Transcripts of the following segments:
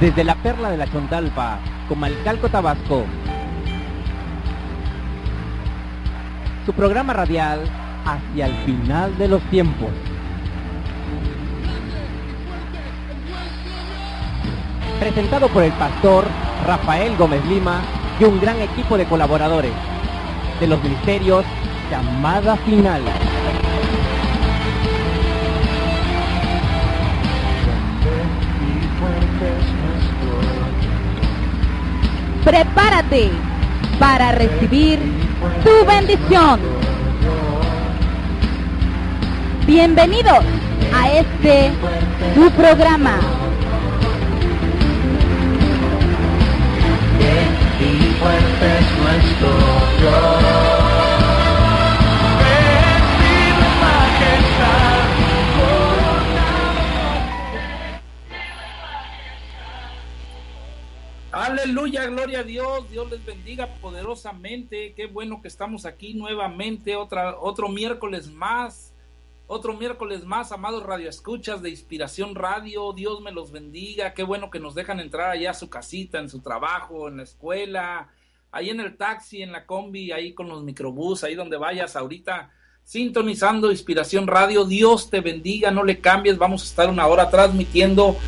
Desde la perla de la Chontalpa, Comalcalco, Tabasco. Su programa radial hacia el final de los tiempos. Presentado por el pastor Rafael Gómez Lima y un gran equipo de colaboradores de los ministerios Llamada Final. Prepárate para recibir tu bendición. Bienvenidos a este tu programa. Aleluya, gloria a Dios, Dios les bendiga poderosamente. Qué bueno que estamos aquí nuevamente, otro miércoles más, otro miércoles más, amados radioescuchas de Inspiración Radio. Dios me los bendiga. Qué bueno que nos dejan entrar allá a su casita, en su trabajo, en la escuela, ahí en el taxi, en la combi, ahí con los microbús, ahí donde vayas ahorita sintonizando Inspiración Radio. Dios te bendiga, no le cambies. Vamos a estar una hora transmitiendo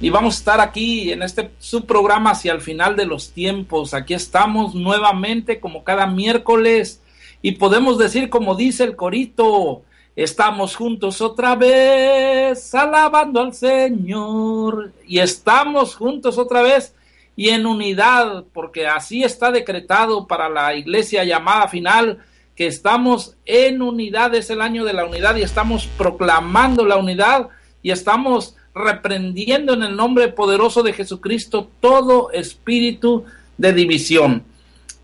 y vamos a estar aquí en este subprograma hacia el final de los tiempos. Aquí estamos nuevamente como cada miércoles y podemos decir como dice el corito, estamos juntos otra vez alabando al Señor y estamos juntos otra vez y en unidad porque así está decretado para la iglesia llamada final que estamos en unidad, es el año de la unidad y estamos proclamando la unidad y estamos reprendiendo en el nombre poderoso de Jesucristo todo espíritu de división.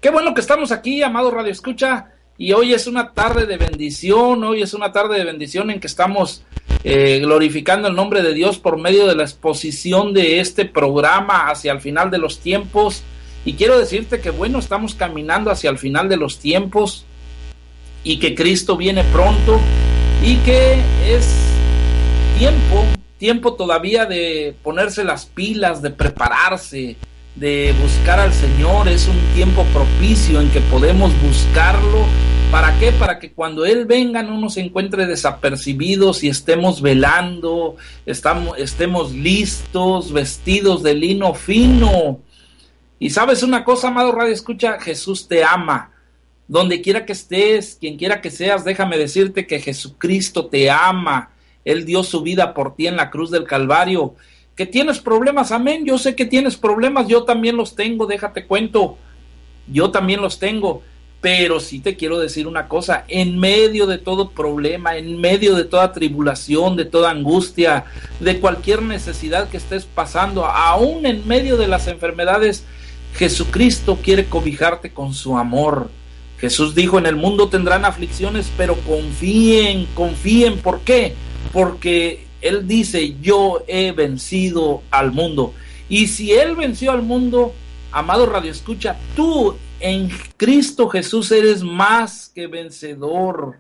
Qué bueno que estamos aquí, amado Radio Escucha, y hoy es una tarde de bendición, hoy es una tarde de bendición en que estamos eh, glorificando el nombre de Dios por medio de la exposición de este programa hacia el final de los tiempos. Y quiero decirte que bueno, estamos caminando hacia el final de los tiempos y que Cristo viene pronto y que es tiempo tiempo todavía de ponerse las pilas, de prepararse, de buscar al Señor. Es un tiempo propicio en que podemos buscarlo. ¿Para qué? Para que cuando Él venga no nos encuentre desapercibidos y estemos velando, estamos, estemos listos, vestidos de lino fino. Y sabes una cosa, amado Radio Escucha, Jesús te ama. Donde quiera que estés, quien quiera que seas, déjame decirte que Jesucristo te ama. Él dio su vida por ti en la cruz del Calvario. Que tienes problemas, amén. Yo sé que tienes problemas, yo también los tengo, déjate cuento. Yo también los tengo. Pero sí te quiero decir una cosa, en medio de todo problema, en medio de toda tribulación, de toda angustia, de cualquier necesidad que estés pasando, aún en medio de las enfermedades, Jesucristo quiere cobijarte con su amor. Jesús dijo, en el mundo tendrán aflicciones, pero confíen, confíen. ¿Por qué? Porque Él dice, yo he vencido al mundo. Y si Él venció al mundo, amado Radio Escucha, tú en Cristo Jesús eres más que vencedor,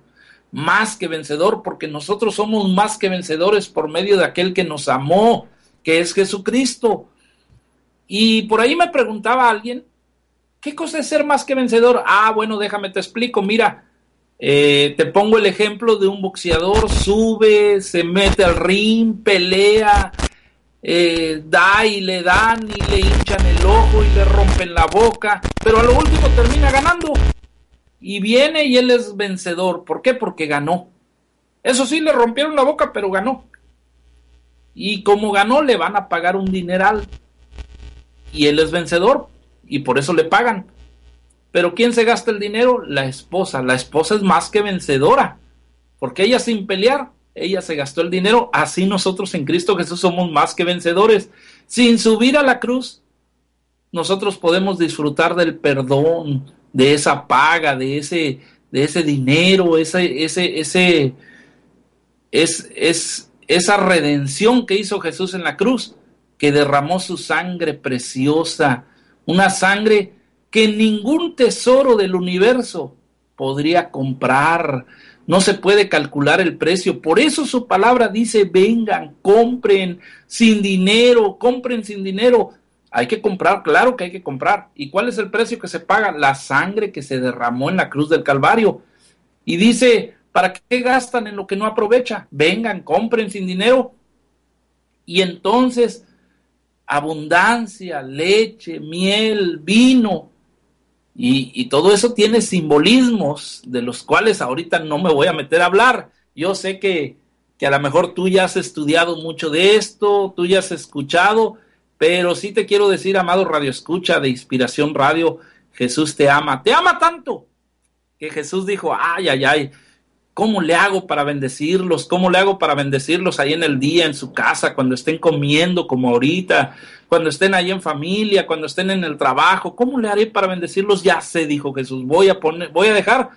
más que vencedor, porque nosotros somos más que vencedores por medio de aquel que nos amó, que es Jesucristo. Y por ahí me preguntaba alguien, ¿qué cosa es ser más que vencedor? Ah, bueno, déjame te explico, mira, eh, te pongo el ejemplo de un boxeador, sube, se mete al ring, pelea, eh, da y le dan y le hinchan el ojo y le rompen la boca, pero a lo último termina ganando. Y viene y él es vencedor. ¿Por qué? Porque ganó. Eso sí, le rompieron la boca, pero ganó. Y como ganó, le van a pagar un dineral. Y él es vencedor y por eso le pagan. Pero ¿quién se gasta el dinero? La esposa. La esposa es más que vencedora, porque ella sin pelear ella se gastó el dinero, así nosotros en Cristo Jesús somos más que vencedores. Sin subir a la cruz, nosotros podemos disfrutar del perdón, de esa paga, de ese, de ese dinero, ese, ese, ese, es, es esa redención que hizo Jesús en la cruz, que derramó su sangre preciosa, una sangre que ningún tesoro del universo podría comprar. No se puede calcular el precio. Por eso su palabra dice, vengan, compren sin dinero, compren sin dinero. Hay que comprar, claro que hay que comprar. ¿Y cuál es el precio que se paga? La sangre que se derramó en la cruz del Calvario. Y dice, ¿para qué gastan en lo que no aprovecha? Vengan, compren sin dinero. Y entonces, abundancia, leche, miel, vino, y, todo eso tiene simbolismos de los cuales ahorita no me voy a meter a hablar. Yo sé que, que a lo mejor tú ya has estudiado mucho de esto, tú ya has escuchado, pero sí te quiero decir, amado Radio Escucha de Inspiración Radio, Jesús te ama, te ama tanto que Jesús dijo, ay, ay, ay, ¿Cómo le hago para bendecirlos? ¿Cómo le hago para bendecirlos ahí en el día, en su casa, cuando estén comiendo como ahorita, cuando estén ahí en familia, cuando estén en el trabajo? ¿Cómo le haré para bendecirlos? Ya sé, dijo Jesús, voy a poner, voy a dejar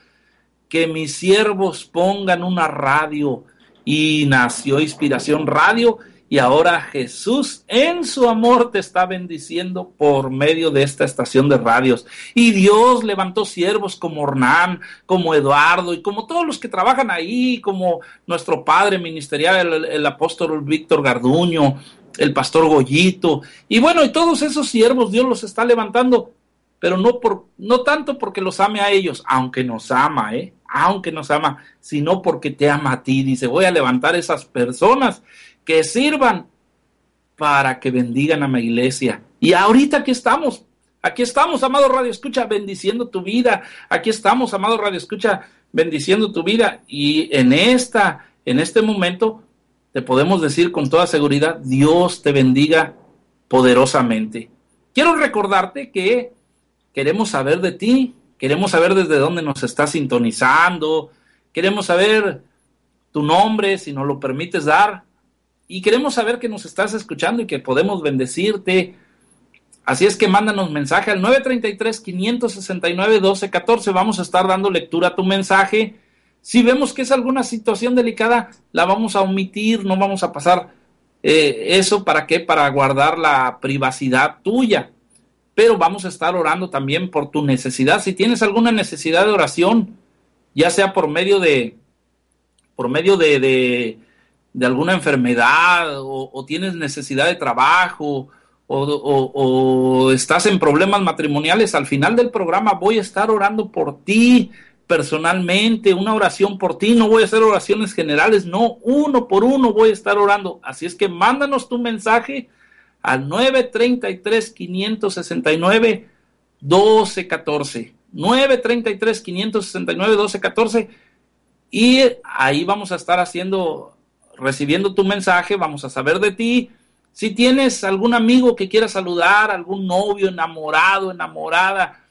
que mis siervos pongan una radio y nació Inspiración Radio y ahora Jesús en su amor te está bendiciendo por medio de esta estación de radios. Y Dios levantó siervos como Hernán, como Eduardo y como todos los que trabajan ahí, como nuestro padre ministerial, el, el apóstol Víctor Garduño, el pastor Goyito. Y bueno, y todos esos siervos Dios los está levantando, pero no, por, no tanto porque los ame a ellos, aunque nos ama, ¿eh? aunque nos ama, sino porque te ama a ti. Dice, voy a levantar esas personas que sirvan para que bendigan a mi iglesia. Y ahorita aquí estamos, aquí estamos, amado Radio Escucha, bendiciendo tu vida. Aquí estamos, amado Radio Escucha, bendiciendo tu vida. Y en esta, en este momento, te podemos decir con toda seguridad, Dios te bendiga poderosamente. Quiero recordarte que queremos saber de ti, queremos saber desde dónde nos estás sintonizando, queremos saber tu nombre, si nos lo permites dar, y queremos saber que nos estás escuchando y que podemos bendecirte. Así es que mándanos mensaje al 933-569-1214. Vamos a estar dando lectura a tu mensaje. Si vemos que es alguna situación delicada, la vamos a omitir, no vamos a pasar eh, eso. ¿Para qué? Para guardar la privacidad tuya. Pero vamos a estar orando también por tu necesidad. Si tienes alguna necesidad de oración, ya sea por medio de, por medio de de alguna enfermedad o, tienes necesidad de trabajo o, estás en problemas matrimoniales, al final del programa voy a estar orando por ti personalmente, una oración por ti, no voy a hacer oraciones generales, no, uno por uno voy a estar orando. Así es que mándanos tu mensaje al 933 569 1214. 933 569 1214 y ahí vamos a estar haciendo recibiendo tu mensaje, vamos a saber de ti. Si tienes algún amigo que quiera saludar, algún novio enamorado, enamorada,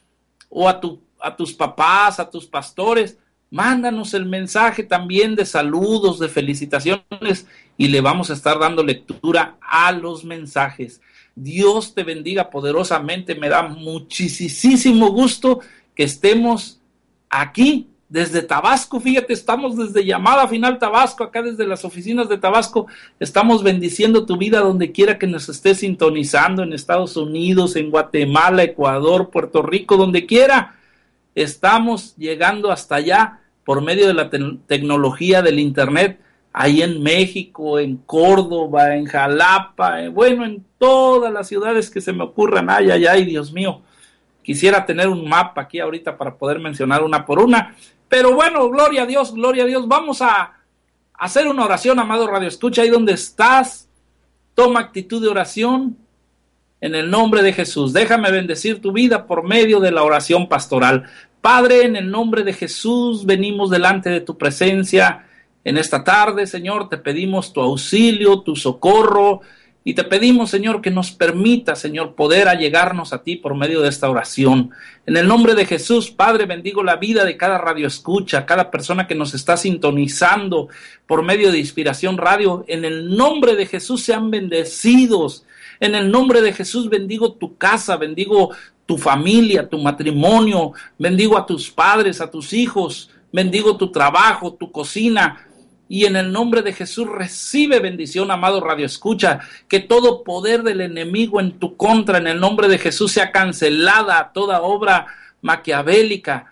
o a, tu, a tus papás, a tus pastores, mándanos el mensaje también de saludos, de felicitaciones, y le vamos a estar dando lectura a los mensajes. Dios te bendiga poderosamente, me da muchísimo gusto que estemos aquí desde Tabasco, fíjate, estamos desde llamada final Tabasco, acá desde las oficinas de Tabasco, estamos bendiciendo tu vida donde quiera que nos estés sintonizando, en Estados Unidos, en Guatemala, Ecuador, Puerto Rico, donde quiera. Estamos llegando hasta allá por medio de la tecnología del Internet, ahí en México, en Córdoba, en Jalapa, eh, bueno, en todas las ciudades que se me ocurran, ay, ay, ay, Dios mío. Quisiera tener un mapa aquí ahorita para poder mencionar una por una, pero bueno, gloria a Dios, gloria a Dios. Vamos a hacer una oración, amado Radio Escucha, ahí donde estás. Toma actitud de oración en el nombre de Jesús. Déjame bendecir tu vida por medio de la oración pastoral. Padre, en el nombre de Jesús, venimos delante de tu presencia en esta tarde, Señor. Te pedimos tu auxilio, tu socorro Y te pedimos, Señor, que nos permita, Señor, poder allegarnos a ti por medio de esta oración. En el nombre de Jesús, Padre, bendigo la vida de cada radio escucha, cada persona que nos está sintonizando por medio de Inspiración Radio. En el nombre de Jesús sean bendecidos. En el nombre de Jesús bendigo tu casa, bendigo tu familia, tu matrimonio, bendigo a tus padres, a tus hijos, bendigo tu trabajo, tu cocina, y en el nombre de Jesús recibe bendición, amado Radio Escucha, que todo poder del enemigo en tu contra, en el nombre de Jesús, sea cancelada toda obra maquiavélica,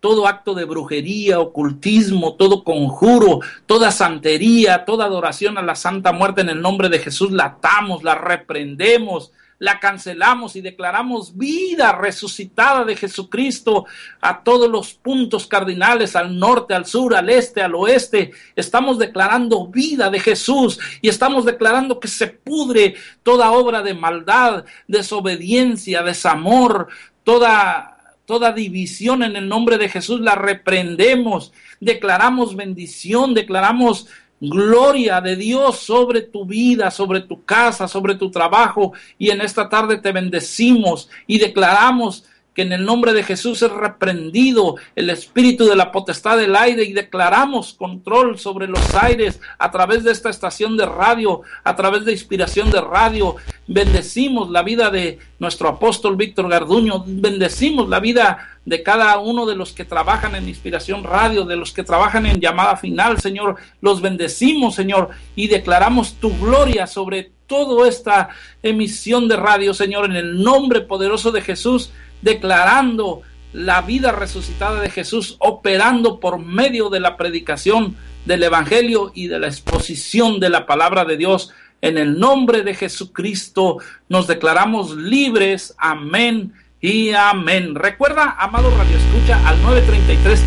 todo acto de brujería, ocultismo, todo conjuro, toda santería, toda adoración a la Santa Muerte en el nombre de Jesús, la atamos, la reprendemos, la cancelamos y declaramos vida resucitada de Jesucristo a todos los puntos cardinales, al norte, al sur, al este, al oeste. Estamos declarando vida de Jesús y estamos declarando que se pudre toda obra de maldad, desobediencia, desamor, toda toda división en el nombre de Jesús la reprendemos, declaramos bendición, declaramos gloria de Dios sobre tu vida, sobre tu casa, sobre tu trabajo. Y en esta tarde te bendecimos y declaramos que en el nombre de Jesús es reprendido el espíritu de la potestad del aire y declaramos control sobre los aires a través de esta estación de radio, a través de inspiración de radio. Bendecimos la vida de nuestro apóstol Víctor Garduño, bendecimos la vida de cada uno de los que trabajan en Inspiración Radio, de los que trabajan en llamada final, Señor. Los bendecimos, Señor, y declaramos tu gloria sobre toda esta emisión de radio, Señor, en el nombre poderoso de Jesús declarando la vida resucitada de Jesús, operando por medio de la predicación del Evangelio y de la exposición de la palabra de Dios. En el nombre de Jesucristo nos declaramos libres. Amén y amén. Recuerda, amado Radio Escucha, al 933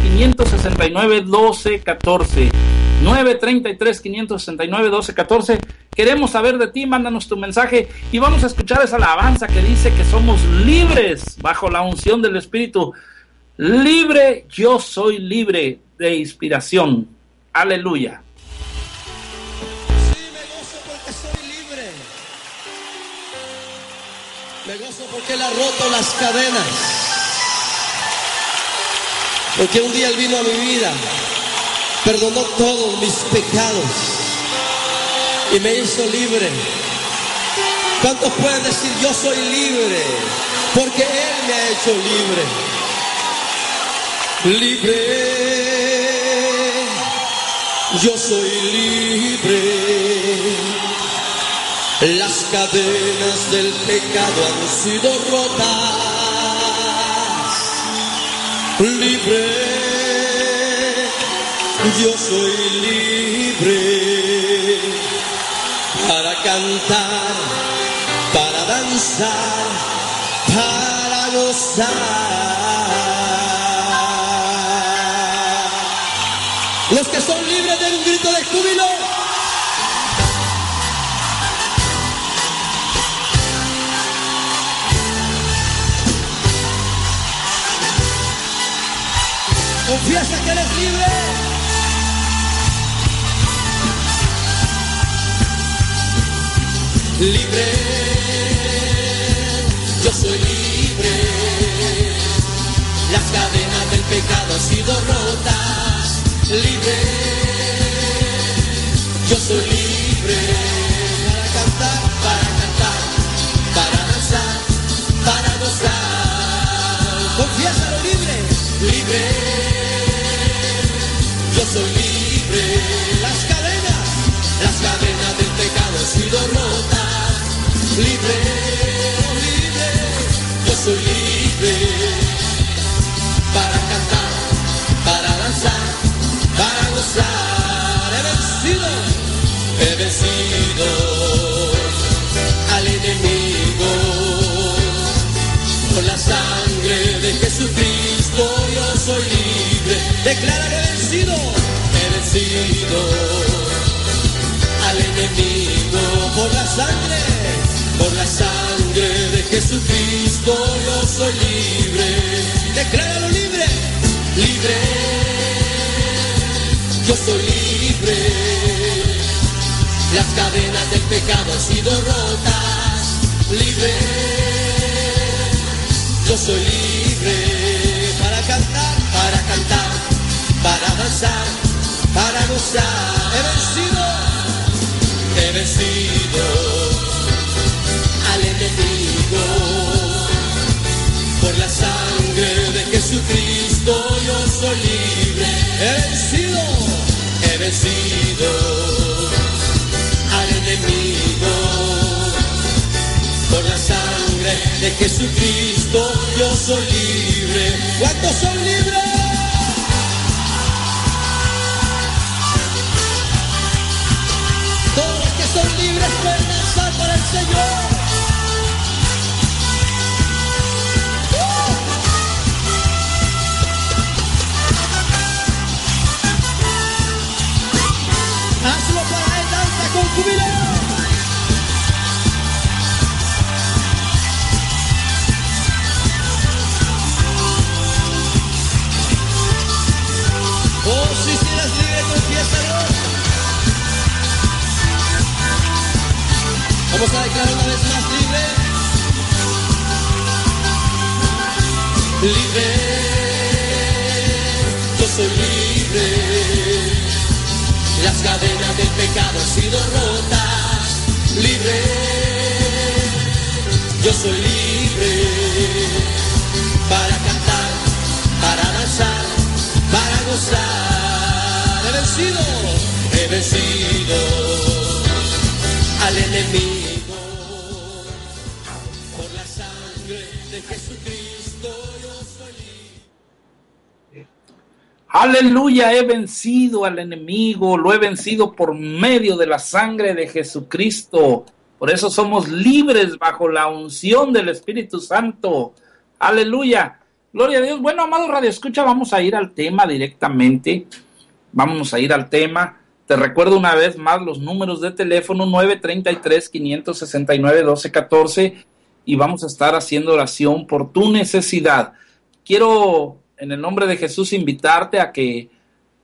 569 1214. 933 569 1214 Queremos saber de ti, mándanos tu mensaje y vamos a escuchar esa alabanza que dice que somos libres bajo la unción del Espíritu. Libre, yo soy libre de inspiración. Aleluya. Sí, me gozo porque soy libre. Me gozo porque Él ha roto las cadenas. Porque un día Él vino a mi vida, perdonó todos mis pecados y me hizo libre. ¿Cuántos pueden decir yo soy libre? Porque Él me ha hecho libre. Libre. Yo soy libre. Las cadenas del pecado han sido rotas. Libre. Yo soy libre para cantar, para danzar, para gozar. Los que son libres den un grito de júbilo. Confiesa que eres libre. Libre, yo soy libre. Las cadenas del pecado han sido rotas, libre, yo soy libre. Para cantar, para cantar, para danzar, para gozar. Confiesa lo libre, libre, yo soy libre. Las cadenas, las cadenas del pecado han sido rotas libre, libre, yo soy libre para cantar, para danzar, para gozar. He vencido, he vencido al enemigo con la sangre de Jesucristo. Yo soy libre, declara he vencido, he vencido al enemigo por la sangre por la sangre de Jesucristo yo soy libre. Decláralo libre, libre. Yo soy libre. Las cadenas del pecado han sido rotas. Libre, yo soy libre para cantar, para cantar, para danzar, para gozar. He vencido, he vencido sangre de Jesucristo. Yo soy libre, he vencido, he vencido por la sangre de Jesucristo yo soy libre. ¿Cuántos son libres? Todos los que son libres pueden danzar para el Señor. Vamos a declarar una vez más libre. Libre, yo soy libre. Las cadenas del pecado han sido rotas. Libre, yo soy libre. Para cantar, para danzar, para gozar. He vencido, he vencido al enemigo. Aleluya, he vencido al enemigo, lo he vencido por medio de la sangre de Jesucristo. Por eso somos libres bajo la unción del Espíritu Santo. Aleluya. Gloria a Dios. Bueno, amado Radio Escucha, vamos a ir al tema directamente. Vamos a ir al tema. Te recuerdo una vez más los números de teléfono 933-569-1214 y vamos a estar haciendo oración por tu necesidad. Quiero en el nombre de Jesús invitarte a que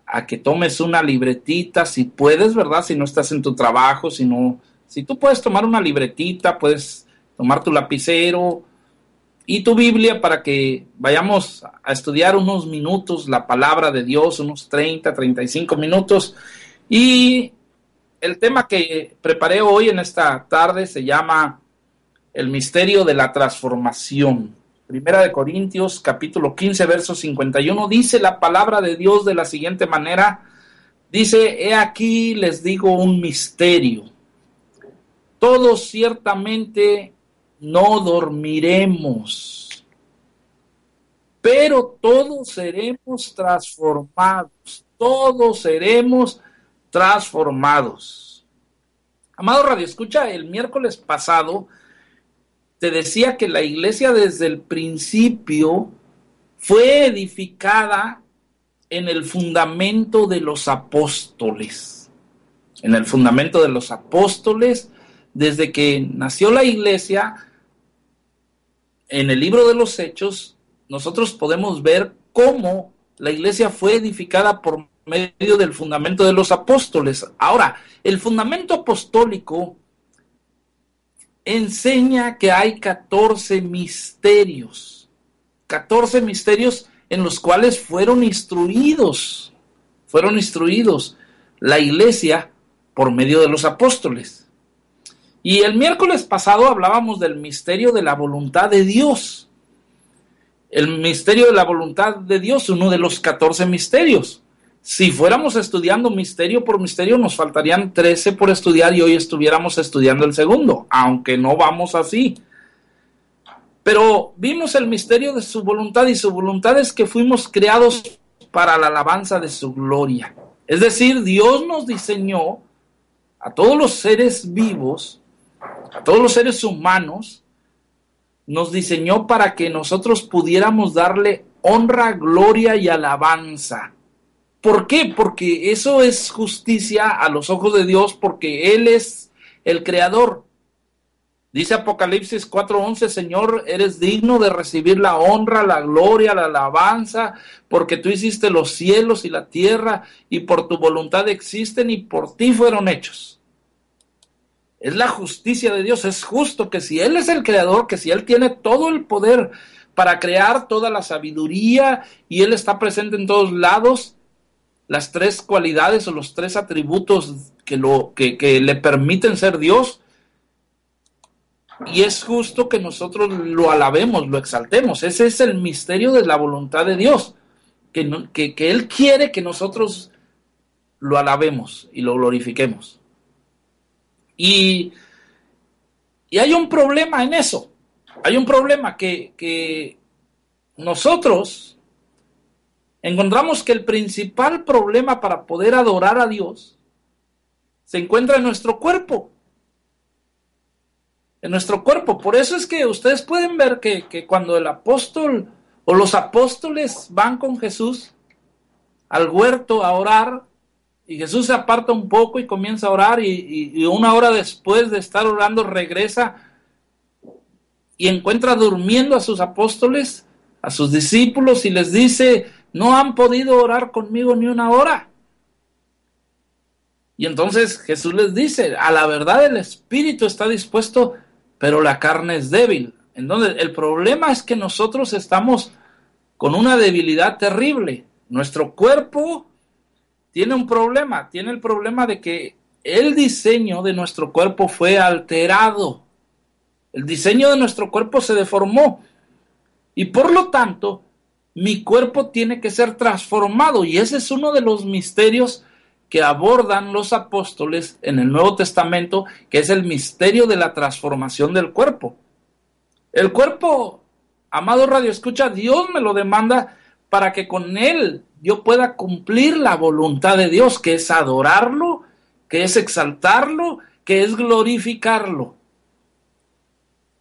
a que tomes una libretita si puedes, ¿verdad? Si no estás en tu trabajo, si no si tú puedes tomar una libretita, puedes tomar tu lapicero y tu Biblia para que vayamos a estudiar unos minutos la palabra de Dios, unos 30, 35 minutos. Y el tema que preparé hoy en esta tarde se llama el misterio de la transformación. Primera de Corintios, capítulo 15, verso 51, dice la palabra de Dios de la siguiente manera, dice, he aquí les digo un misterio. Todos ciertamente no dormiremos, pero todos seremos transformados, todos seremos transformados. Amado Radio Escucha, el miércoles pasado te decía que la iglesia desde el principio fue edificada en el fundamento de los apóstoles. En el fundamento de los apóstoles, desde que nació la iglesia, en el libro de los Hechos, nosotros podemos ver cómo la iglesia fue edificada por medio del fundamento de los apóstoles. Ahora, el fundamento apostólico enseña que hay 14 misterios, 14 misterios en los cuales fueron instruidos, fueron instruidos la iglesia por medio de los apóstoles. Y el miércoles pasado hablábamos del misterio de la voluntad de Dios. El misterio de la voluntad de Dios, uno de los 14 misterios. Si fuéramos estudiando misterio por misterio, nos faltarían 13 por estudiar y hoy estuviéramos estudiando el segundo, aunque no vamos así. Pero vimos el misterio de su voluntad y su voluntad es que fuimos creados para la alabanza de su gloria. Es decir, Dios nos diseñó a todos los seres vivos, a todos los seres humanos, nos diseñó para que nosotros pudiéramos darle honra, gloria y alabanza. ¿Por qué? Porque eso es justicia a los ojos de Dios, porque Él es el creador. Dice Apocalipsis 4:11, Señor, eres digno de recibir la honra, la gloria, la alabanza, porque tú hiciste los cielos y la tierra, y por tu voluntad existen y por ti fueron hechos. Es la justicia de Dios. Es justo que si Él es el creador, que si Él tiene todo el poder para crear toda la sabiduría y Él está presente en todos lados, las tres cualidades o los tres atributos que, lo, que, que le permiten ser Dios, y es justo que nosotros lo alabemos, lo exaltemos. Ese es el misterio de la voluntad de Dios, que, que, Él quiere que nosotros lo alabemos y lo glorifiquemos. Y, y hay un problema en eso. Hay un problema que, que nosotros encontramos que el principal problema para poder adorar a Dios se encuentra en nuestro cuerpo en nuestro cuerpo. Por eso es que ustedes pueden ver que, cuando el apóstol o los apóstoles van con Jesús al huerto a orar, y Jesús se aparta un poco y comienza a orar, y, y una hora después de estar orando regresa y encuentra durmiendo a sus apóstoles, a sus discípulos, y les dice, no han podido orar conmigo ni una hora. Y entonces Jesús les dice, a la verdad el Espíritu está dispuesto, pero la carne es débil. Entonces, el problema es que nosotros estamos con una debilidad terrible. Nuestro cuerpo tiene un problema, tiene el problema de que el diseño de nuestro cuerpo fue alterado. El diseño de nuestro cuerpo se deformó. Y por lo tanto, mi cuerpo tiene que ser transformado. Y ese es uno de los misterios que abordan los apóstoles en el Nuevo Testamento, que es el misterio de la transformación del cuerpo. El cuerpo, amado Radio Escucha, Dios me lo demanda para que con él yo pueda cumplir la voluntad de Dios, que es adorarlo, que es exaltarlo, que es glorificarlo.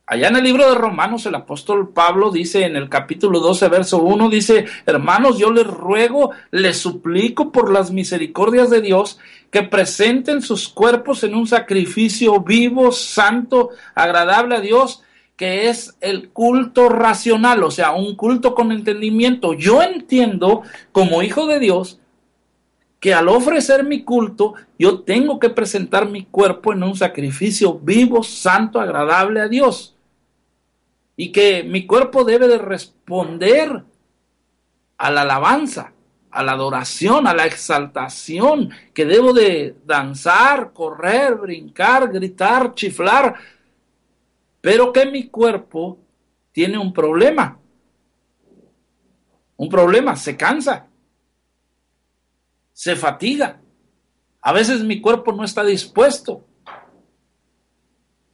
Allá en el libro de Romanos el apóstol Pablo dice en el capítulo 12, verso 1, dice, hermanos, yo les ruego, les suplico por las misericordias de Dios que presenten sus cuerpos en un sacrificio vivo, santo, agradable a Dios, que es el culto racional, o sea, un culto con entendimiento. Yo entiendo como hijo de Dios que al ofrecer mi culto, yo tengo que presentar mi cuerpo en un sacrificio vivo, santo, agradable a Dios y que mi cuerpo debe de responder a la alabanza, a la adoración, a la exaltación, que debo de danzar, correr, brincar, gritar, chiflar, pero que mi cuerpo tiene un problema. Un problema, se cansa, se fatiga. A veces mi cuerpo no está dispuesto.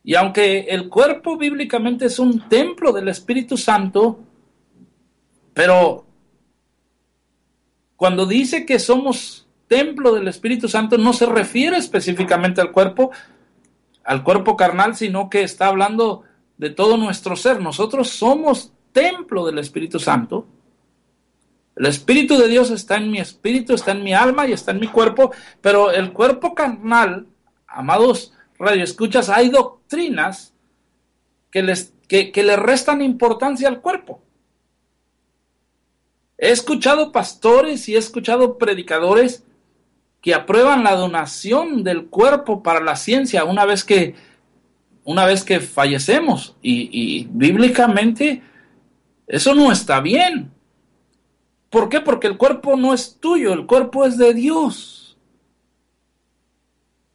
Y aunque el cuerpo bíblicamente es un templo del Espíritu Santo, pero cuando dice que somos templo del Espíritu Santo, no se refiere específicamente al cuerpo, al cuerpo carnal, sino que está hablando de todo nuestro ser. Nosotros somos templo del Espíritu Santo. El Espíritu de Dios está en mi espíritu, está en mi alma y está en mi cuerpo, pero el cuerpo carnal, amados radio escuchas, hay doctrinas que, que, le restan importancia al cuerpo. He escuchado pastores y he escuchado predicadores que aprueban la donación del cuerpo para la ciencia una vez que, una vez que fallecemos. Y, y bíblicamente eso no está bien. ¿Por qué? Porque el cuerpo no es tuyo, el cuerpo es de Dios.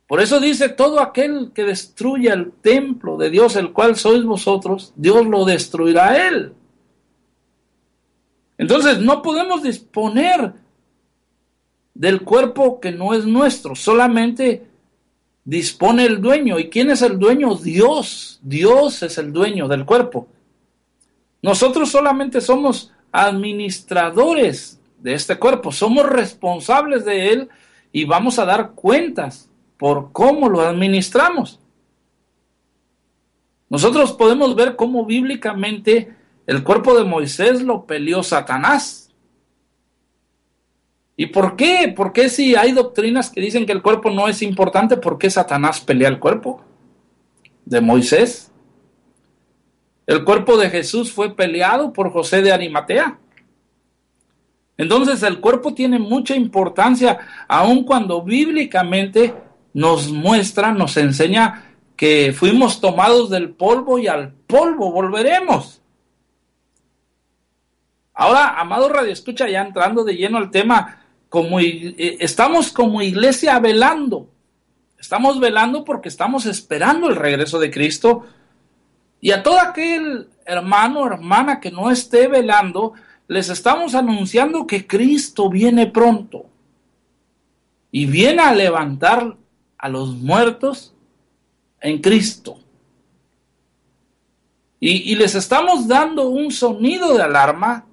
Por eso dice, todo aquel que destruya el templo de Dios, el cual sois vosotros, Dios lo destruirá a él. Entonces, no podemos disponer del cuerpo que no es nuestro, solamente dispone el dueño. ¿Y quién es el dueño? Dios. Dios es el dueño del cuerpo. Nosotros solamente somos administradores de este cuerpo, somos responsables de él y vamos a dar cuentas por cómo lo administramos. Nosotros podemos ver cómo bíblicamente el cuerpo de Moisés lo peleó Satanás. ¿Y por qué? ¿Por qué si hay doctrinas que dicen que el cuerpo no es importante, por qué Satanás pelea el cuerpo de Moisés? El cuerpo de Jesús fue peleado por José de Arimatea. Entonces el cuerpo tiene mucha importancia, aun cuando bíblicamente nos muestra, nos enseña que fuimos tomados del polvo y al polvo volveremos. Ahora, amado Radio Escucha, ya entrando de lleno al tema, como eh, estamos como iglesia velando. Estamos velando porque estamos esperando el regreso de Cristo. Y a todo aquel hermano o hermana que no esté velando, les estamos anunciando que Cristo viene pronto. Y viene a levantar a los muertos en Cristo. Y, les estamos dando un sonido de alarma.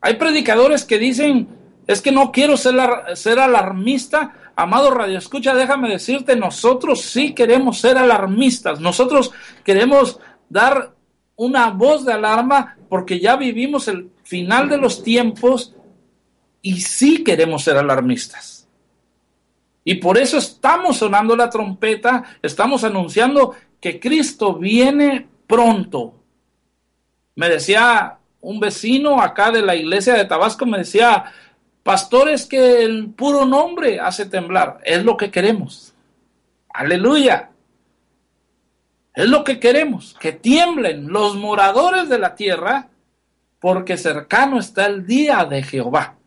Hay predicadores que dicen, es que no quiero ser, ser alarmista. Amado Radio Escucha, déjame decirte, nosotros sí queremos ser alarmistas. Nosotros queremos dar una voz de alarma porque ya vivimos el final de los tiempos y sí queremos ser alarmistas. Y por eso estamos sonando la trompeta, estamos anunciando que Cristo viene pronto. Me decía un vecino acá de la iglesia de Tabasco, me decía, Pastores que el puro nombre hace temblar. Es lo que queremos. Aleluya. Es lo que queremos. Que tiemblen los moradores de la tierra porque cercano está el día de Jehová.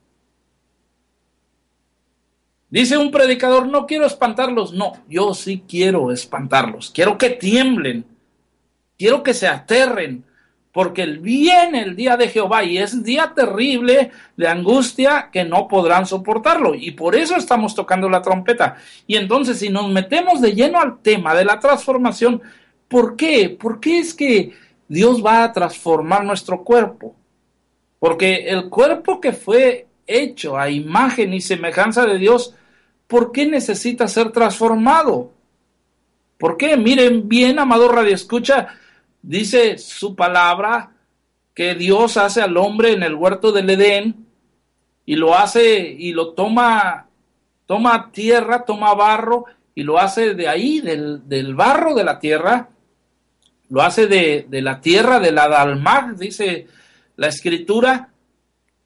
Dice un predicador, no quiero espantarlos. No, yo sí quiero espantarlos. Quiero que tiemblen. Quiero que se aterren porque viene el día de Jehová y es día terrible de angustia que no podrán soportarlo. Y por eso estamos tocando la trompeta. Y entonces, si nos metemos de lleno al tema de la transformación, ¿por qué? ¿Por qué es que Dios va a transformar nuestro cuerpo? Porque el cuerpo que fue hecho a imagen y semejanza de Dios, ¿por qué necesita ser transformado? ¿Por qué? Miren bien, amado Radio Escucha, Dice su palabra que Dios hace al hombre en el huerto del Edén y lo hace y lo toma, toma tierra, toma barro y lo hace de ahí, del, barro de la tierra, lo hace de, la tierra de la Dalmag, dice la escritura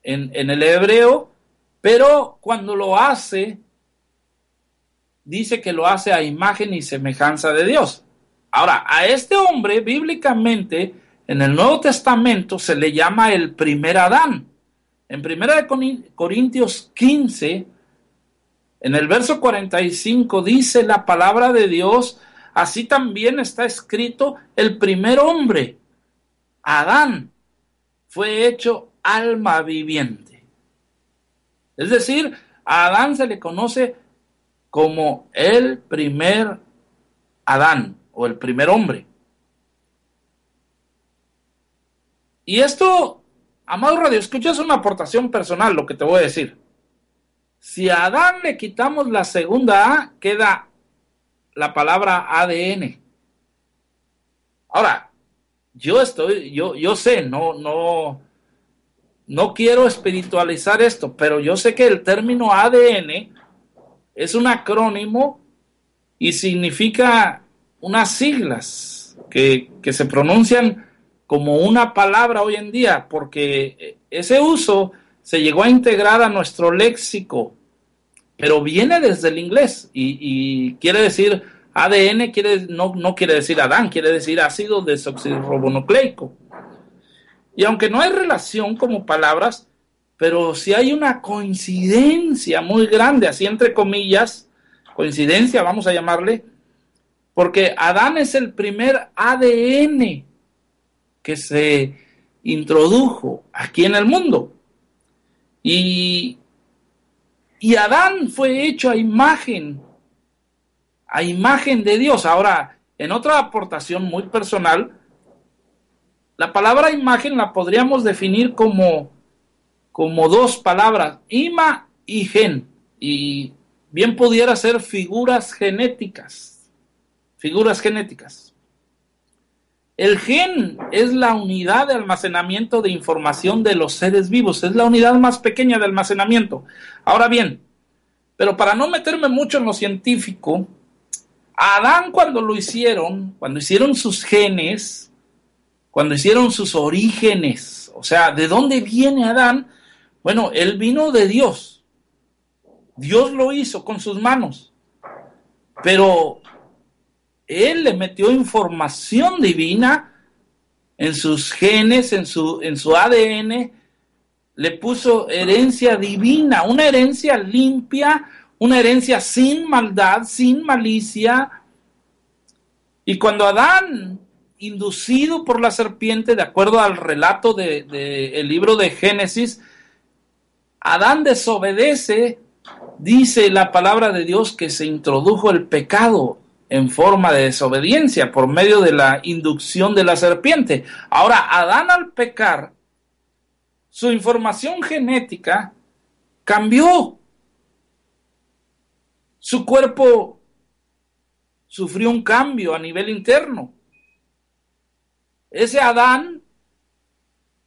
en, en el hebreo, pero cuando lo hace, dice que lo hace a imagen y semejanza de Dios. Ahora, a este hombre bíblicamente en el Nuevo Testamento se le llama el primer Adán. En 1 Corintios 15, en el verso 45 dice la palabra de Dios, así también está escrito el primer hombre, Adán, fue hecho alma viviente. Es decir, a Adán se le conoce como el primer Adán o el primer hombre. Y esto, amado Radio Escucha, es una aportación personal, lo que te voy a decir. Si a Adán le quitamos la segunda A, queda la palabra ADN. Ahora, yo estoy, yo, yo sé, no, no, no quiero espiritualizar esto, pero yo sé que el término ADN es un acrónimo y significa unas siglas que, se pronuncian como una palabra hoy en día, porque ese uso se llegó a integrar a nuestro léxico, pero viene desde el inglés y, quiere decir ADN, quiere, no, no, quiere decir Adán, quiere decir ácido desoxirribonucleico. Y aunque no hay relación como palabras, pero sí hay una coincidencia muy grande, así entre comillas, coincidencia, vamos a llamarle, porque Adán es el primer ADN que se introdujo aquí en el mundo. Y, y Adán fue hecho a imagen, a imagen de Dios. Ahora, en otra aportación muy personal, la palabra imagen la podríamos definir como, como dos palabras, ima y gen, y bien pudiera ser figuras genéticas figuras genéticas. El gen es la unidad de almacenamiento de información de los seres vivos, es la unidad más pequeña de almacenamiento. Ahora bien, pero para no meterme mucho en lo científico, Adán cuando lo hicieron, cuando hicieron sus genes, cuando hicieron sus orígenes, o sea, ¿de dónde viene Adán? Bueno, él vino de Dios. Dios lo hizo con sus manos. Pero Él le metió información divina en sus genes, en su, en su ADN, le puso herencia divina, una herencia limpia, una herencia sin maldad, sin malicia. Y cuando Adán, inducido por la serpiente, de acuerdo al relato del de, libro de Génesis, Adán desobedece, dice la palabra de Dios que se introdujo el pecado en forma de desobediencia por medio de la inducción de la serpiente. Ahora, Adán al pecar, su información genética cambió. Su cuerpo sufrió un cambio a nivel interno. Ese Adán,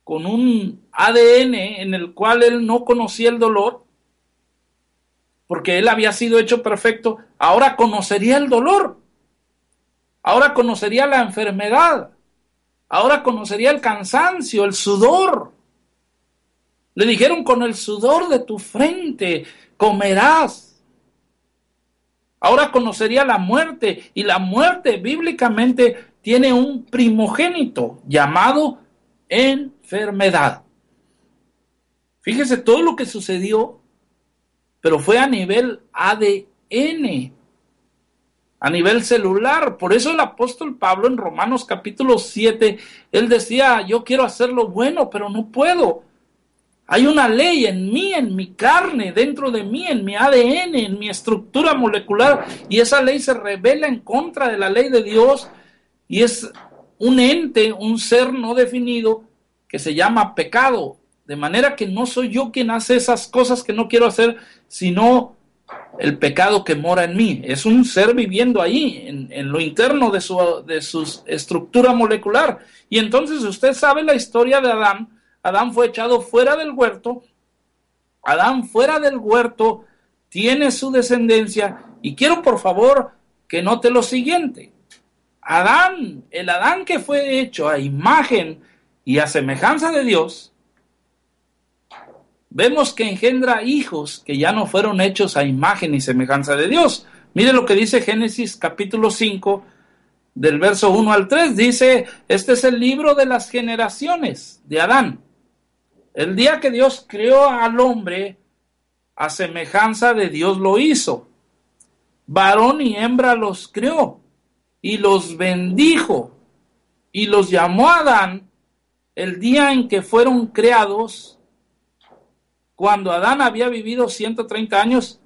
con un ADN en el cual él no conocía el dolor, porque él había sido hecho perfecto, ahora conocería el dolor, ahora conocería la enfermedad, ahora conocería el cansancio, el sudor. Le dijeron, con el sudor de tu frente comerás. Ahora conocería la muerte y la muerte bíblicamente tiene un primogénito llamado enfermedad. Fíjese todo lo que sucedió pero fue a nivel ADN, a nivel celular. Por eso el apóstol Pablo en Romanos capítulo 7, él decía, yo quiero hacer lo bueno, pero no puedo. Hay una ley en mí, en mi carne, dentro de mí, en mi ADN, en mi estructura molecular, y esa ley se revela en contra de la ley de Dios y es un ente, un ser no definido que se llama pecado. De manera que no soy yo quien hace esas cosas que no quiero hacer, sino el pecado que mora en mí. Es un ser viviendo ahí, en, lo interno de su, de estructura molecular. Y entonces usted sabe la historia de Adán. Adán fue echado fuera del huerto. Adán fuera del huerto tiene su descendencia. Y quiero por favor que note lo siguiente. Adán, el Adán que fue hecho a imagen y a semejanza de Dios, vemos que engendra hijos que ya no fueron hechos a imagen y semejanza de Dios. Mire lo que dice Génesis capítulo 5 del verso 1 al 3. Dice, este es el libro de las generaciones de Adán. El día que Dios creó al hombre, a semejanza de Dios lo hizo. Varón y hembra los creó y los bendijo y los llamó Adán el día en que fueron creados cuando Adán había vivido 130 años,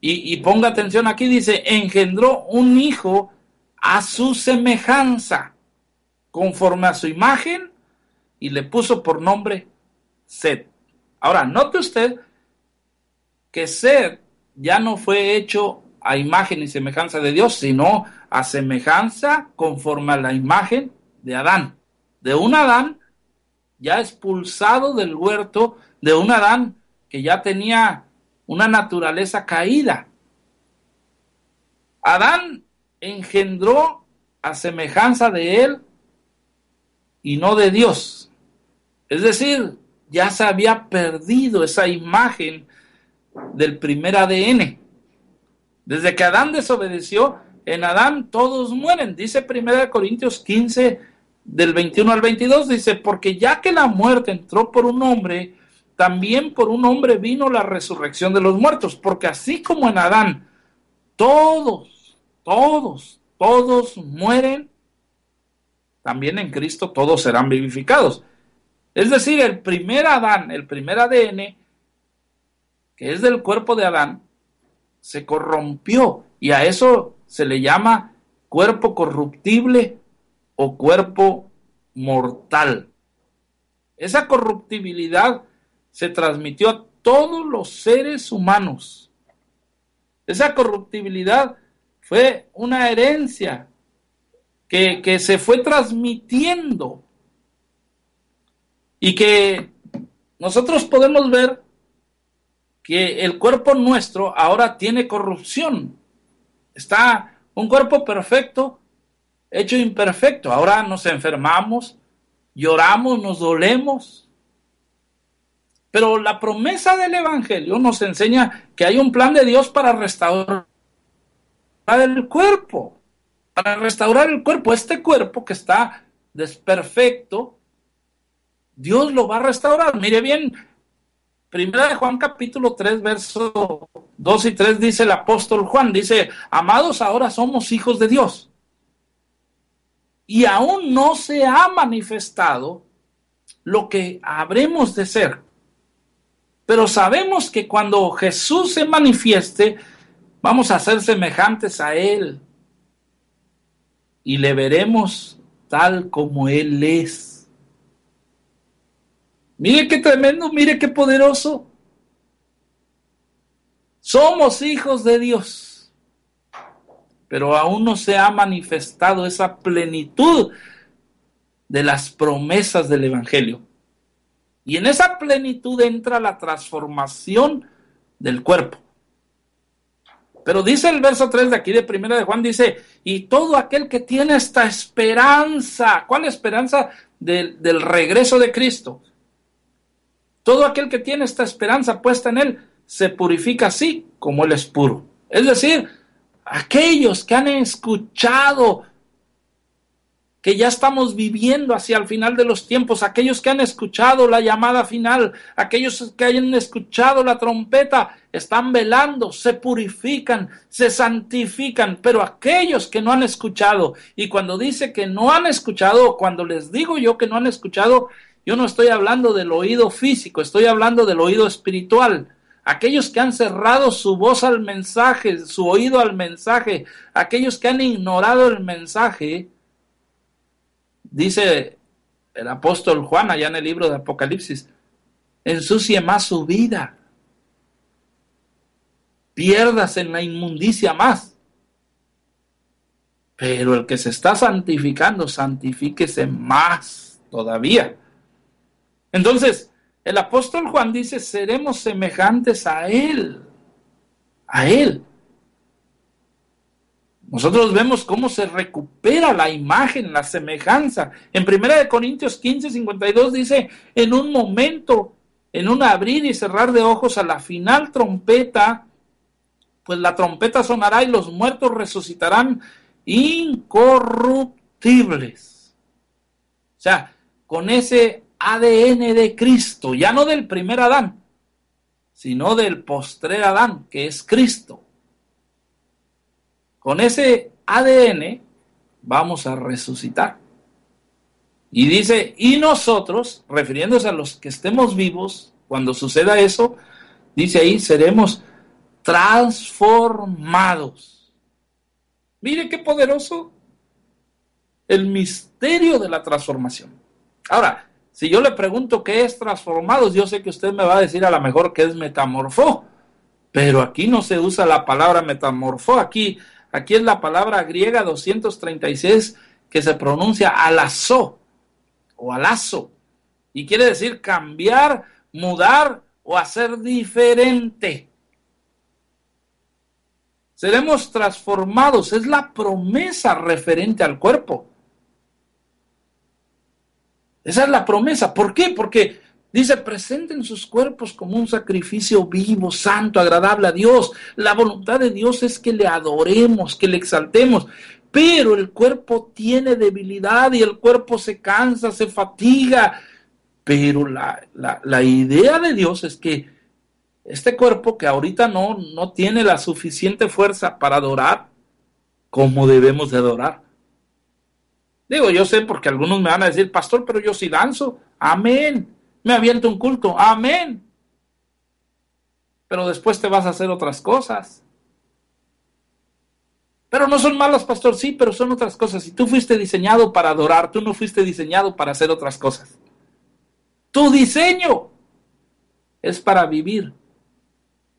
y, ponga atención aquí, dice, engendró un hijo a su semejanza, conforme a su imagen, y le puso por nombre Sed. Ahora, note usted que Sed ya no fue hecho a imagen y semejanza de Dios, sino a semejanza conforme a la imagen de Adán. De un Adán ya expulsado del huerto de un Adán que ya tenía una naturaleza caída. Adán engendró a semejanza de él y no de Dios. Es decir, ya se había perdido esa imagen del primer ADN. Desde que Adán desobedeció, en Adán todos mueren. Dice 1 Corintios 15, del 21 al 22, dice, porque ya que la muerte entró por un hombre, también por un hombre vino la resurrección de los muertos, porque así como en Adán, todos, todos, todos mueren, también en Cristo todos serán vivificados. Es decir, el primer Adán, el primer ADN, que es del cuerpo de Adán, se corrompió y a eso se le llama cuerpo corruptible o cuerpo mortal. Esa corruptibilidad se transmitió a todos los seres humanos. Esa corruptibilidad fue una herencia que, que se fue transmitiendo y que nosotros podemos ver que el cuerpo nuestro ahora tiene corrupción. Está un cuerpo perfecto, hecho imperfecto. Ahora nos enfermamos, lloramos, nos dolemos, pero la promesa del Evangelio nos enseña que hay un plan de Dios para restaurar el cuerpo, para restaurar el cuerpo. Este cuerpo que está desperfecto, Dios lo va a restaurar. Mire bien, Primera de Juan capítulo 3, verso 2 y 3 dice el apóstol Juan, dice, amados, ahora somos hijos de Dios. Y aún no se ha manifestado lo que habremos de ser. Pero sabemos que cuando Jesús se manifieste, vamos a ser semejantes a Él. Y le veremos tal como Él es. Mire qué tremendo, mire qué poderoso. Somos hijos de Dios, pero aún no se ha manifestado esa plenitud de las promesas del Evangelio. Y en esa plenitud entra la transformación del cuerpo. Pero dice el verso 3 de aquí de Primera de Juan, dice, y todo aquel que tiene esta esperanza, ¿cuál esperanza? Del, del regreso de Cristo. Todo aquel que tiene esta esperanza puesta en él, se purifica así como él es puro. Es decir, aquellos que han escuchado que ya estamos viviendo hacia el final de los tiempos, aquellos que han escuchado la llamada final, aquellos que hayan escuchado la trompeta, están velando, se purifican, se santifican, pero aquellos que no han escuchado, y cuando dice que no han escuchado, cuando les digo yo que no han escuchado, yo no estoy hablando del oído físico, estoy hablando del oído espiritual. Aquellos que han cerrado su voz al mensaje, su oído al mensaje, aquellos que han ignorado el mensaje, dice el apóstol Juan allá en el libro de Apocalipsis, ensucie más su vida, pierdas en la inmundicia más. Pero el que se está santificando, santifíquese más todavía. Entonces, el apóstol Juan dice, seremos semejantes a Él, a Él. Nosotros vemos cómo se recupera la imagen, la semejanza. En 1 Corintios 15, 52 dice, en un momento, en un abrir y cerrar de ojos a la final trompeta, pues la trompeta sonará y los muertos resucitarán incorruptibles. O sea, con ese ADN de Cristo, ya no del primer Adán, sino del postrer Adán, que es Cristo. Con ese ADN vamos a resucitar. Y dice, y nosotros, refiriéndose a los que estemos vivos, cuando suceda eso, dice ahí, seremos transformados. Mire qué poderoso el misterio de la transformación. Ahora, si yo le pregunto qué es transformados, yo sé que usted me va a decir a lo mejor que es metamorfó, pero aquí no se usa la palabra metamorfó, aquí Aquí es la palabra griega 236 que se pronuncia alazo o alazo y quiere decir cambiar, mudar o hacer diferente. Seremos transformados, es la promesa referente al cuerpo. Esa es la promesa. ¿Por qué? Porque Dice, presenten sus cuerpos como un sacrificio vivo, santo, agradable a Dios. La voluntad de Dios es que le adoremos, que le exaltemos. Pero el cuerpo tiene debilidad y el cuerpo se cansa, se fatiga. Pero la, la, idea de Dios es que este cuerpo que ahorita no, no tiene la suficiente fuerza para adorar, como debemos de adorar. Digo, yo sé porque algunos me van a decir, pastor, pero yo sí danzo. Amén me aviento un culto, amén. Pero después te vas a hacer otras cosas. Pero no son malas, pastor, sí, pero son otras cosas. Si tú fuiste diseñado para adorar, tú no fuiste diseñado para hacer otras cosas. Tu diseño es para vivir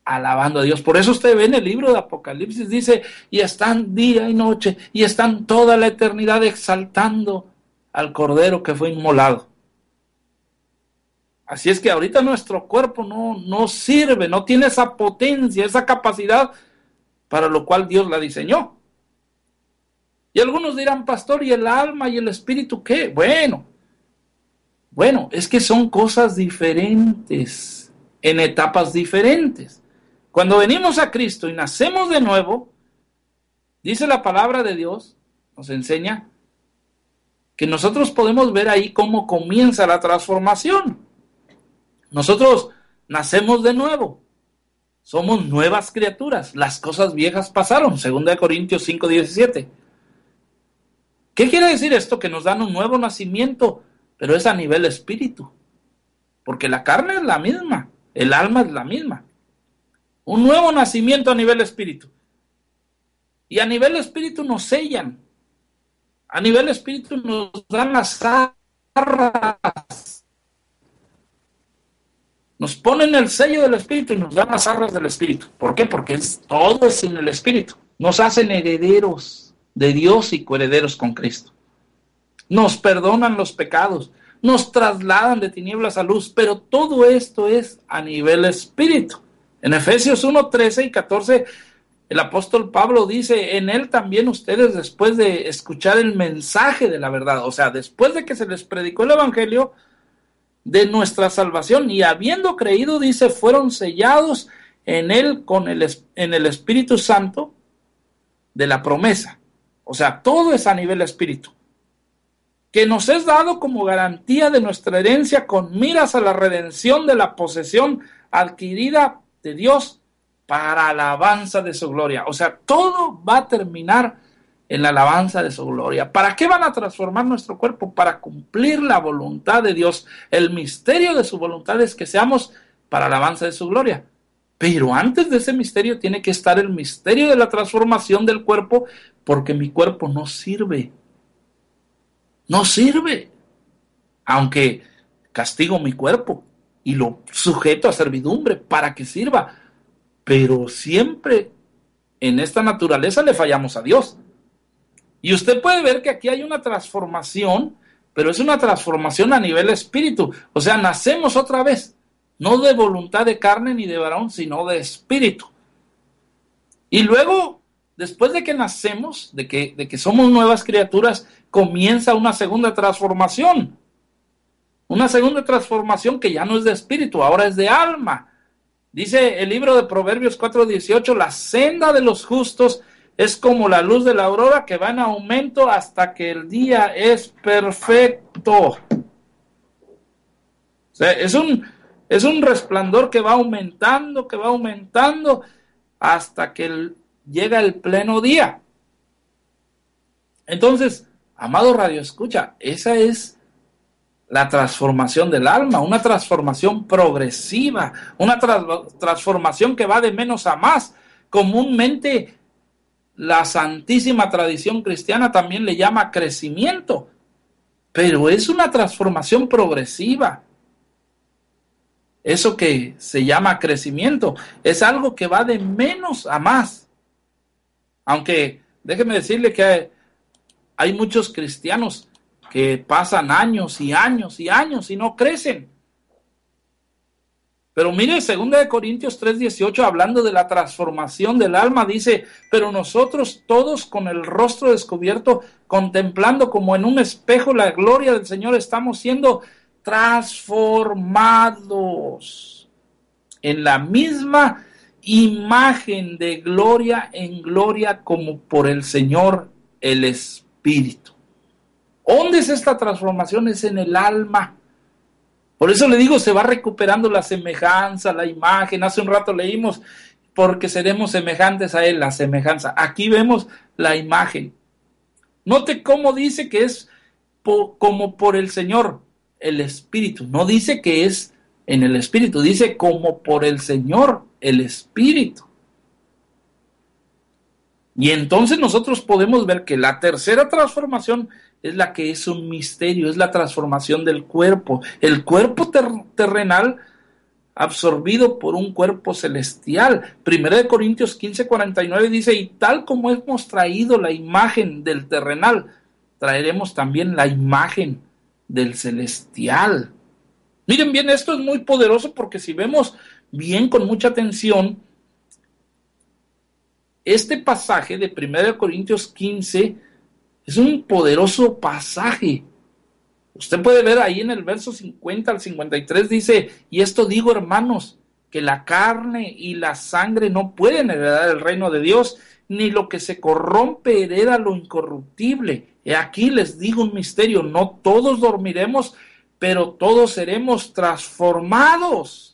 alabando a Dios. Por eso usted ve en el libro de Apocalipsis, dice, y están día y noche, y están toda la eternidad exaltando al Cordero que fue inmolado. Así es que ahorita nuestro cuerpo no, no sirve, no tiene esa potencia, esa capacidad para lo cual Dios la diseñó. Y algunos dirán, pastor, ¿y el alma y el espíritu qué? Bueno, bueno, es que son cosas diferentes, en etapas diferentes. Cuando venimos a Cristo y nacemos de nuevo, dice la palabra de Dios, nos enseña que nosotros podemos ver ahí cómo comienza la transformación. Nosotros nacemos de nuevo. Somos nuevas criaturas. Las cosas viejas pasaron, 2 Corintios 5, 17. ¿Qué quiere decir esto? Que nos dan un nuevo nacimiento, pero es a nivel espíritu. Porque la carne es la misma, el alma es la misma. Un nuevo nacimiento a nivel espíritu. Y a nivel espíritu nos sellan. A nivel espíritu nos dan las arras. Nos ponen el sello del espíritu y nos dan las arras del espíritu. ¿Por qué? Porque es, todo es en el espíritu. Nos hacen herederos de Dios y coherederos con Cristo. Nos perdonan los pecados, nos trasladan de tinieblas a luz, pero todo esto es a nivel espíritu. En Efesios 1, 13 y 14, el apóstol Pablo dice, en él también ustedes después de escuchar el mensaje de la verdad, o sea, después de que se les predicó el Evangelio de nuestra salvación y habiendo creído, dice, fueron sellados en él con el, en el Espíritu Santo de la promesa. O sea, todo es a nivel espíritu. Que nos es dado como garantía de nuestra herencia con miras a la redención de la posesión adquirida de Dios para alabanza de su gloria. O sea, todo va a terminar en la alabanza de su gloria. ¿Para qué van a transformar nuestro cuerpo? Para cumplir la voluntad de Dios. El misterio de su voluntad es que seamos para alabanza de su gloria. Pero antes de ese misterio tiene que estar el misterio de la transformación del cuerpo, porque mi cuerpo no sirve. No sirve. Aunque castigo mi cuerpo, y lo sujeto a servidumbre para que sirva. Pero siempre en esta naturaleza le fallamos a Dios. Y usted puede ver que aquí hay una transformación, pero es una transformación a nivel espíritu. O sea, nacemos otra vez, no de voluntad de carne ni de varón, sino de espíritu. Y luego, después de que nacemos, de que, de que somos nuevas criaturas, comienza una segunda transformación. Una segunda transformación que ya no es de espíritu, ahora es de alma. Dice el libro de Proverbios 4:18, la senda de los justos es como la luz de la aurora que va en aumento hasta que el día es perfecto. O sea, es un, es un resplandor que va aumentando, que va aumentando hasta que llega el pleno día. Entonces, amado Radio Escucha, esa es la transformación del alma, una transformación progresiva, una transformación que va de menos a más. Comúnmente la santísima tradición cristiana también le llama crecimiento, pero es una transformación progresiva. Eso que se llama crecimiento es algo que va de menos a más. Aunque déjeme decirle que hay, hay muchos cristianos que pasan años y años y años y no crecen. Pero mire, 2 Corintios 3:18, hablando de la transformación del alma, dice, pero nosotros todos con el rostro descubierto, contemplando como en un espejo la gloria del Señor, estamos siendo transformados en la misma imagen de gloria en gloria como por el Señor el Espíritu. ¿Dónde es esta transformación? Es en el alma. Por eso le digo, se va recuperando la semejanza, la imagen. Hace un rato leímos, porque seremos semejantes a Él, la semejanza. Aquí vemos la imagen. Note cómo dice que es como por el Señor, el Espíritu. No dice que es en el Espíritu, dice como por el Señor, el Espíritu. Y entonces nosotros podemos ver que la tercera transformación es la que es un misterio, es la transformación del cuerpo. El cuerpo terrenal absorbido por un cuerpo celestial. Primera de Corintios 15, 49 dice, y tal como hemos traído la imagen del terrenal, traeremos también la imagen del celestial. Miren bien, esto es muy poderoso porque si vemos bien con mucha atención, este pasaje de 1 Corintios 15 es un poderoso pasaje. Usted puede ver ahí en el verso 50 al 53 dice, y esto digo hermanos, que la carne y la sangre no pueden heredar el reino de Dios, ni lo que se corrompe hereda lo incorruptible. Y aquí les digo un misterio, no todos dormiremos, pero todos seremos transformados.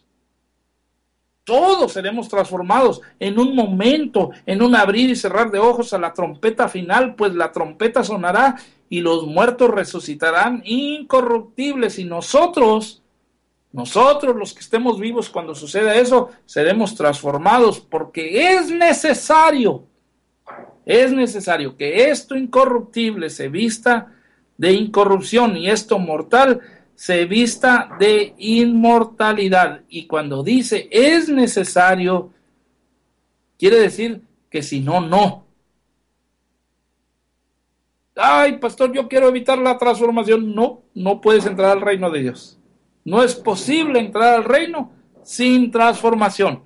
Todos seremos transformados en un momento, en un abrir y cerrar de ojos a la trompeta final, pues la trompeta sonará y los muertos resucitarán incorruptibles. Y nosotros, nosotros los que estemos vivos cuando suceda eso, seremos transformados porque es necesario, es necesario que esto incorruptible se vista de incorrupción y esto mortal se vista de inmortalidad. Y cuando dice es necesario, quiere decir que si no, no ay, pastor, yo quiero evitar la transformación. No, no puedes entrar al reino de Dios. No es posible entrar al reino sin transformación.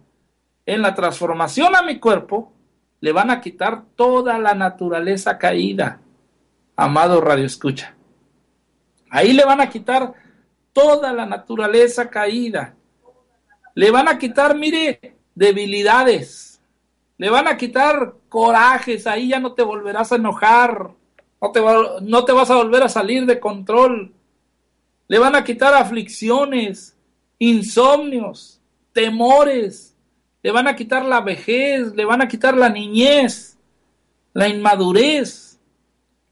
En la transformación a mi cuerpo le van a quitar toda la naturaleza caída, amado Radio Escucha. Ahí le van a quitar toda la naturaleza caída. Le van a quitar, mire, debilidades. Le van a quitar corajes. Ahí ya no te volverás a enojar no te, no te vas a volver a salir de control. Le van a quitar aflicciones, insomnios, temores. Le van a quitar la vejez, le van a quitar la niñez, la inmadurez.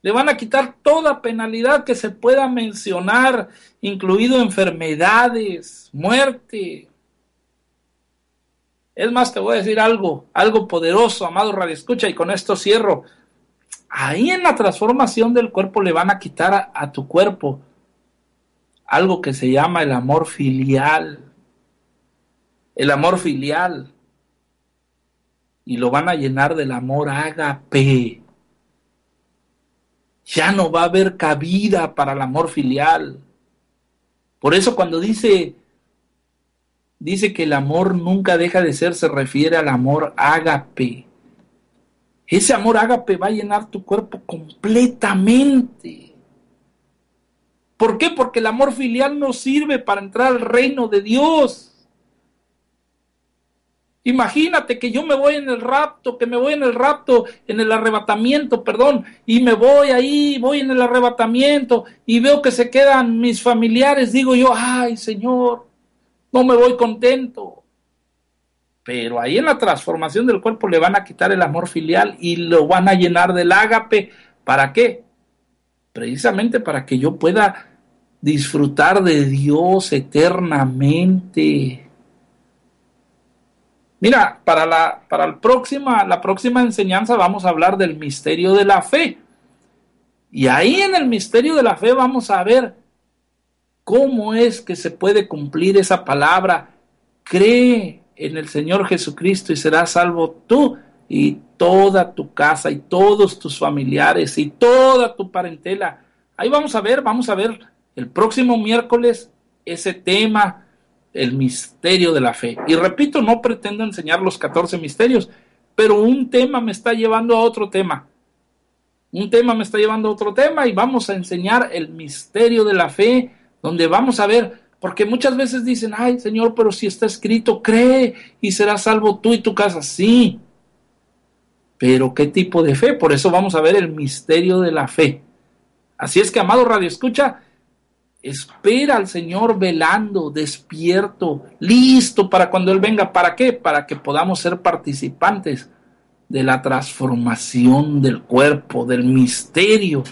Le van a quitar toda penalidad que se pueda mencionar, incluido enfermedades, muerte. Es más, te voy a decir algo, algo poderoso, amado Radio Escucha, y con esto cierro. Ahí en la transformación del cuerpo le van a quitar a, tu cuerpo algo que se llama el amor filial. El amor filial. Y lo van a llenar del amor ágape. Ya no va a haber cabida para el amor filial. Por eso cuando dice dice que el amor nunca deja de ser, se refiere al amor ágape. Ese amor ágape va a llenar tu cuerpo completamente. ¿Por qué? Porque el amor filial no sirve para entrar al reino de Dios. Imagínate que yo me voy en el rapto, que me voy en el rapto, en el arrebatamiento, perdón, y me voy ahí, voy en el arrebatamiento y veo que se quedan mis familiares, digo yo, ay Señor, no me voy contento. Pero ahí en la transformación del cuerpo le van a quitar el amor filial y lo van a llenar del ágape. ¿Para qué? Precisamente para que yo pueda disfrutar de Dios eternamente. Mira, para la, para el próxima, la próxima enseñanza vamos a hablar del misterio de la fe. Y ahí en el misterio de la fe vamos a ver cómo es que se puede cumplir esa palabra. Cree en el Señor Jesucristo y serás salvo tú y toda tu casa y todos tus familiares y toda tu parentela. Ahí vamos a ver, vamos a ver el próximo miércoles ese tema, el misterio de la fe. Y repito, no pretendo enseñar los 14 misterios, pero un tema me está llevando a otro tema. Un tema me está llevando a otro tema y vamos a enseñar el misterio de la fe, donde vamos a ver porque muchas veces dicen, ay Señor, pero si está escrito, cree y serás salvo tú y tu casa. Sí. Pero ¿qué tipo de fe? Por eso vamos a ver el misterio de la fe. Así es que, amado Radio Escucha, espera al Señor velando, despierto, listo para cuando Él venga. ¿Para qué? Para que podamos ser participantes de la transformación del cuerpo, del misterio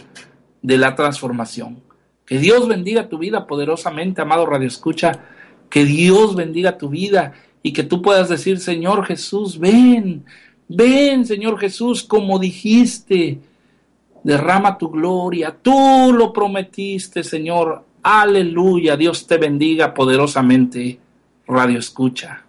de la transformación. Que Dios bendiga tu vida poderosamente, amado Radio Escucha. Que Dios bendiga tu vida y que tú puedas decir, Señor Jesús, ven, ven, Señor Jesús, como dijiste, derrama tu gloria. Tú lo prometiste, Señor. Aleluya. Dios te bendiga poderosamente, Radio Escucha.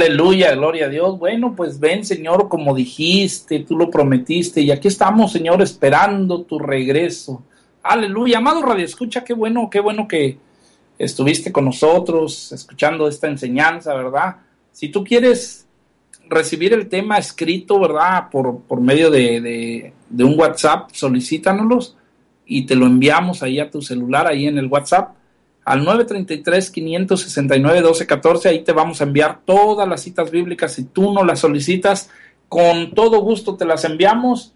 Aleluya, gloria a Dios. Bueno, pues ven, Señor, como dijiste, tú lo prometiste, y aquí estamos, Señor, esperando tu regreso. Aleluya, amado Radio Escucha, qué bueno, qué bueno que estuviste con nosotros escuchando esta enseñanza, ¿verdad? Si tú quieres recibir el tema escrito, ¿verdad? Por, por medio de, de, de un WhatsApp, solicítanoslos y te lo enviamos ahí a tu celular, ahí en el WhatsApp al 933-569-1214. Ahí te vamos a enviar todas las citas bíblicas. Si tú no las solicitas, con todo gusto te las enviamos.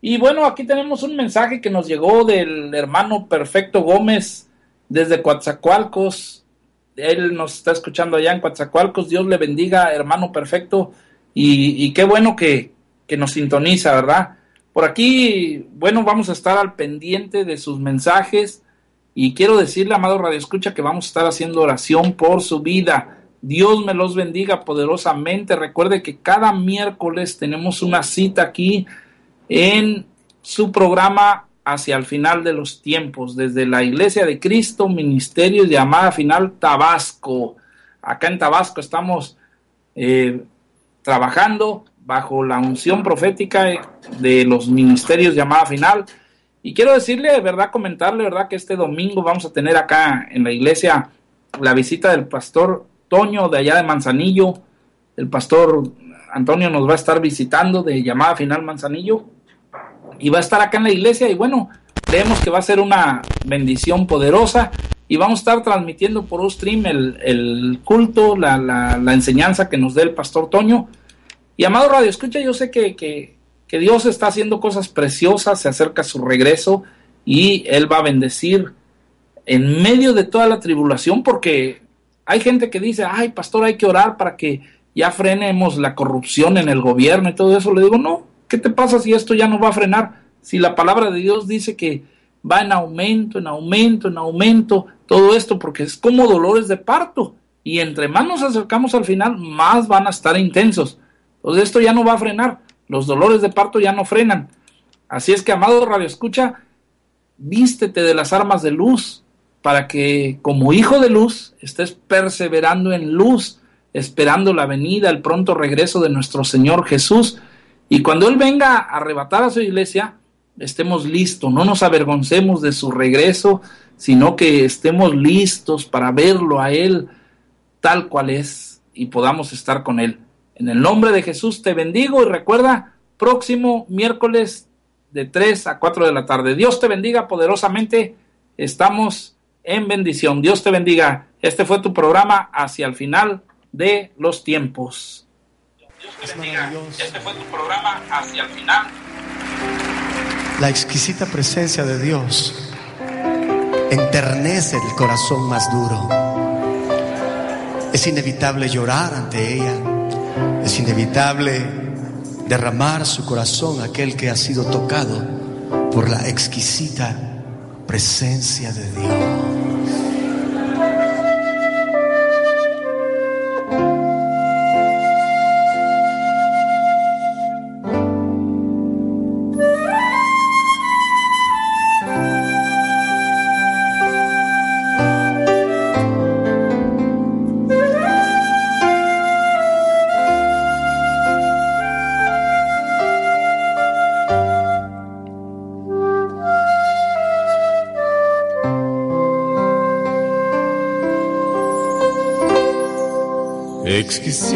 Y bueno, aquí tenemos un mensaje que nos llegó del hermano Perfecto Gómez desde Coatzacoalcos. Él nos está escuchando allá en Coatzacoalcos. Dios le bendiga, hermano Perfecto. Y, y qué bueno que, que nos sintoniza, ¿verdad? Por aquí, bueno, vamos a estar al pendiente de sus mensajes y quiero decirle, amado Radio Escucha, que vamos a estar haciendo oración por su vida. Dios me los bendiga poderosamente. Recuerde que cada miércoles tenemos una cita aquí en su programa hacia el final de los tiempos, desde la Iglesia de Cristo, Ministerio de Amada Final Tabasco. Acá en Tabasco estamos eh, trabajando bajo la unción profética de los ministerios de Amada Final. Y quiero decirle, verdad, comentarle, verdad, que este domingo vamos a tener acá en la iglesia la visita del pastor Toño de allá de Manzanillo. El pastor Antonio nos va a estar visitando de llamada final Manzanillo y va a estar acá en la iglesia y bueno, creemos que va a ser una bendición poderosa y vamos a estar transmitiendo por un stream el, culto, la, enseñanza que nos dé el pastor Toño. Y amado Radio Escucha, yo sé que, que Dios está haciendo cosas preciosas, se acerca su regreso y Él va a bendecir en medio de toda la tribulación porque hay gente que dice, ay pastor, hay que orar para que ya frenemos la corrupción en el gobierno y todo eso. Le digo, no, ¿qué te pasa si esto ya no va a frenar? Si la palabra de Dios dice que va en aumento, en aumento, en aumento, todo esto, porque es como dolores de parto. Y entre más nos acercamos al final, más van a estar intensos. Entonces esto ya no va a frenar. Los dolores de parto ya no frenan. Así es que, amado Radio Escucha, vístete de las armas de luz para que como hijo de luz estés perseverando en luz, esperando la venida, el pronto regreso de nuestro Señor Jesús. Y cuando Él venga a arrebatar a su iglesia, estemos listos, no nos avergoncemos de su regreso, sino que estemos listos para verlo a Él tal cual es y podamos estar con Él. En el nombre de Jesús te bendigo y recuerda, próximo miércoles de 3 a 4 de la tarde. Dios te bendiga poderosamente. Estamos en bendición. Dios te bendiga. Este fue tu programa hacia el final de los tiempos. Dios te bendiga. Este fue tu programa hacia el final. La exquisita presencia de Dios enternece el corazón más duro. Es inevitable llorar ante ella. Es inevitable derramar su corazón aquel que ha sido tocado por la exquisita presencia de Dios. Exquisita presencia.